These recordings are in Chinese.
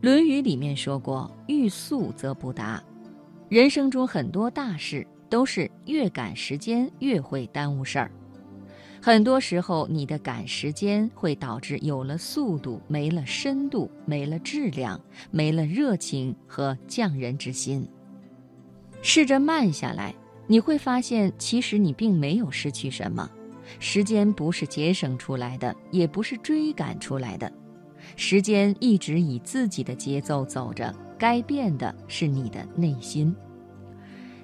论语》里面说过：“欲速则不达。”人生中很多大事都是越赶时间越会耽误事儿。很多时候，你的赶时间会导致有了速度，没了深度，没了质量，没了热情和匠人之心。试着慢下来，你会发现，其实你并没有失去什么。时间不是节省出来的，也不是追赶出来的。时间一直以自己的节奏走着，该变的是你的内心。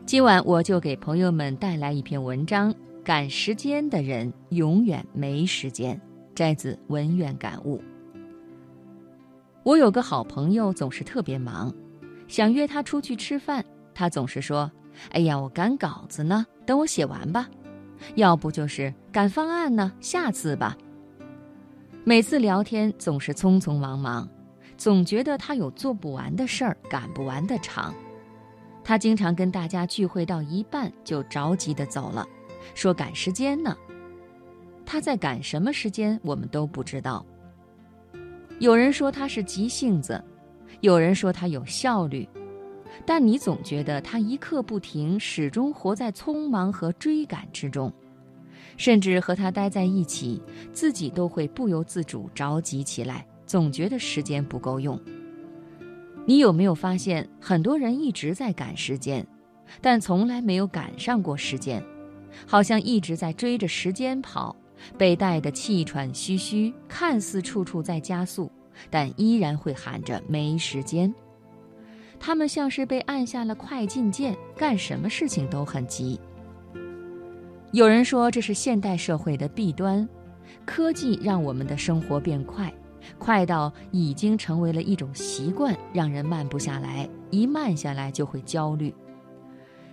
今晚我就给朋友们带来一篇文章。赶时间的人永远没时间，摘自文苑感悟。我有个好朋友，总是特别忙，想约他出去吃饭，他总是说：“哎呀，我赶稿子呢，等我写完吧。”要不就是赶方案呢，下次吧。每次聊天总是匆匆忙忙，总觉得他有做不完的事儿，赶不完的场。他经常跟大家聚会到一半就着急的走了。说赶时间呢，他在赶什么时间，我们都不知道。有人说他是急性子，有人说他有效率，但你总觉得他一刻不停，始终活在匆忙和追赶之中，甚至和他待在一起，自己都会不由自主着急起来，总觉得时间不够用。你有没有发现，很多人一直在赶时间，但从来没有赶上过时间？好像一直在追着时间跑，被带得气喘吁吁，看似处处在加速，但依然会喊着没时间。他们像是被按下了快进键，干什么事情都很急。有人说这是现代社会的弊端，科技让我们的生活变快，快到已经成为了一种习惯，让人慢不下来，一慢下来就会焦虑。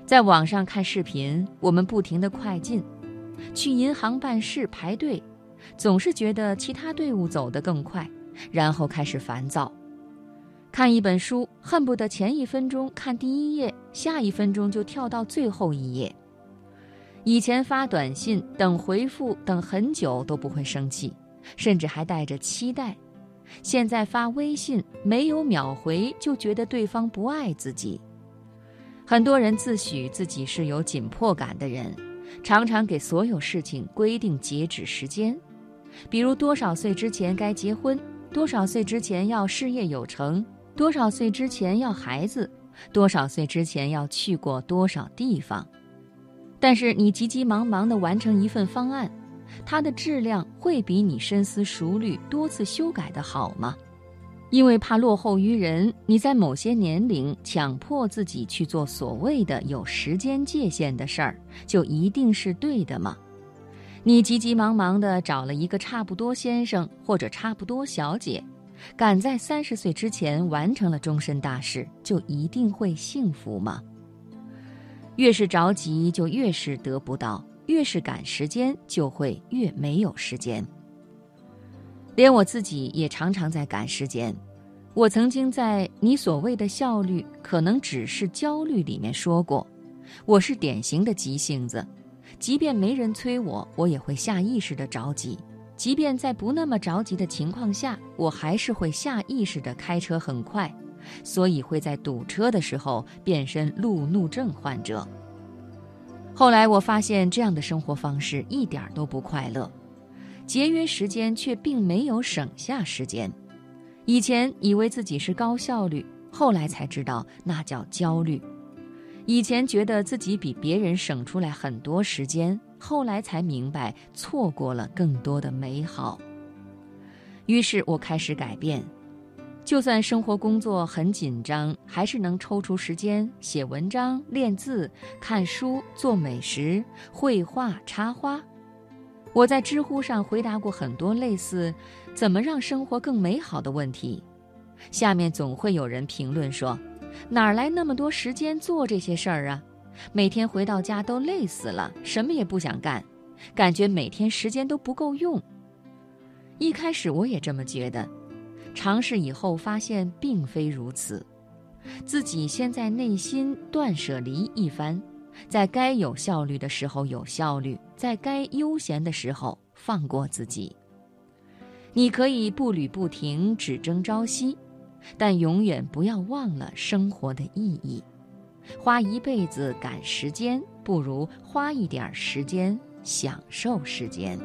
在网上看视频，我们不停地快进；去银行办事排队，总是觉得其他队伍走得更快，然后开始烦躁。看一本书，恨不得前一分钟看第一页，下一分钟就跳到最后一页。以前发短信等回复等很久都不会生气，甚至还带着期待；现在发微信没有秒回就觉得对方不爱自己。很多人自诩自己是有紧迫感的人，常常给所有事情规定截止时间，比如多少岁之前该结婚，多少岁之前要事业有成，多少岁之前要孩子，多少岁之前要去过多少地方。但是你急急忙忙地完成一份方案，它的质量会比你深思熟虑、多次修改的好吗？因为怕落后于人，你在某些年龄强迫自己去做所谓的有时间界限的事儿，就一定是对的吗？你急急忙忙地找了一个差不多先生或者差不多小姐，赶在三十岁之前完成了终身大事，就一定会幸福吗？越是着急，就越是得不到；越是赶时间，就会越没有时间。连我自己也常常在赶时间。我曾经在你所谓的效率，可能只是焦虑里面说过，我是典型的急性子，即便没人催我，我也会下意识的着急；即便在不那么着急的情况下，我还是会下意识的开车很快，所以会在堵车的时候变身路怒症患者。后来我发现这样的生活方式一点都不快乐。节约时间却并没有省下时间，以前以为自己是高效率，后来才知道那叫焦虑；以前觉得自己比别人省出来很多时间，后来才明白错过了更多的美好。于是我开始改变，就算生活工作很紧张，还是能抽出时间写文章、练字、看书、做美食、绘画、插花。我在知乎上回答过很多类似“怎么让生活更美好”的问题，下面总会有人评论说：“哪儿来那么多时间做这些事儿啊？每天回到家都累死了，什么也不想干，感觉每天时间都不够用。”一开始我也这么觉得，尝试以后发现并非如此，自己先在内心断舍离一番。在该有效率的时候有效率，在该悠闲的时候放过自己。你可以步履不停，只争朝夕，但永远不要忘了生活的意义。花一辈子赶时间，不如花一点时间享受时间。